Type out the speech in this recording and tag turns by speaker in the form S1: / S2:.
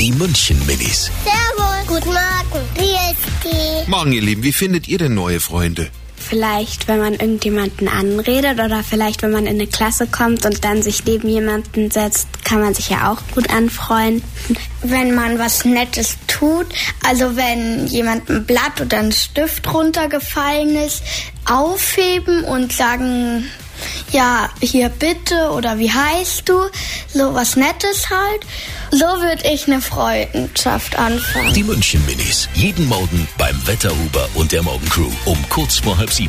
S1: Die München Minis.
S2: Servus. Guten Morgen. Wie ist die?
S3: Morgen, ihr Lieben, wie findet ihr denn neue Freunde?
S4: Vielleicht, wenn man irgendjemanden anredet oder vielleicht, wenn man in eine Klasse kommt und dann sich neben jemanden setzt, kann man sich ja auch gut anfreunden.
S5: Wenn man was Nettes tut, also wenn jemand ein Blatt oder ein Stift runtergefallen ist, aufheben und sagen, ja, hier bitte oder wie heißt du? So was Nettes halt. So würde ich eine Freundschaft anfangen.
S1: Die München Minis. Jeden Morgen beim Wetterhuber und der Morgencrew um kurz vor halb sieben.